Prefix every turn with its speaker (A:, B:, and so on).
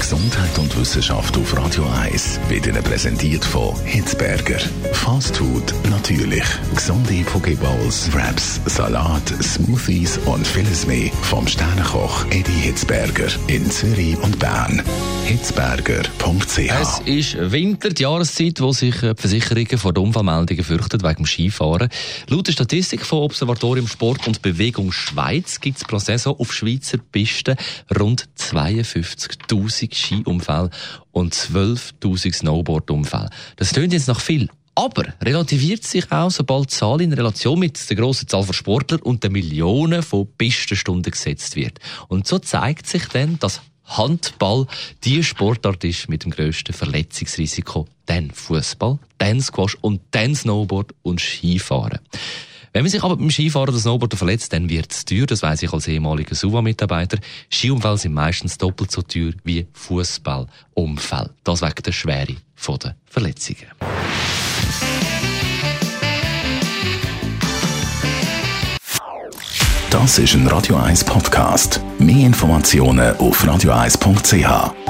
A: Gesundheit und Wissenschaft auf Radio 1 wird Ihnen präsentiert von Hitzberger. Fast Food natürlich. Gesunde Pokeballs, Wraps, Salat, Smoothies und vieles mehr vom Sternenkoch Eddie Hitzberger in Zürich und Bern. Hitzberger.ch
B: Es ist Winter, die Jahreszeit, wo sich die Versicherungen vor den Unfallmeldungen fürchten wegen dem Skifahren. Laut der Statistik von Observatorium Sport und Bewegung Schweiz gibt es pro Saison auf Schweizer Pisten rund 52.000 Skiunfälle und 12.000 Snowboardunfälle. Das klingt jetzt nach viel. Aber relativiert sich auch, sobald die Zahl in Relation mit der grossen Zahl von Sportlern und den Millionen von Pistenstunden gesetzt wird. Und so zeigt sich dann, dass Handball die Sportart ist mit dem grössten Verletzungsrisiko. Dann Fußball, dann Squash und dann Snowboard und Skifahren. Wenn man sich aber beim Skifahren oder Snowboarden verletzt, dann wird es teuer. Das weiss ich als ehemaliger SUVA-Mitarbeiter. Skiunfälle sind meistens doppelt so teuer wie Fußballunfälle. Das wegen der Schwere der Verletzungen.
A: Das ist ein Radio 1 Podcast. Mehr Informationen auf radio1.ch.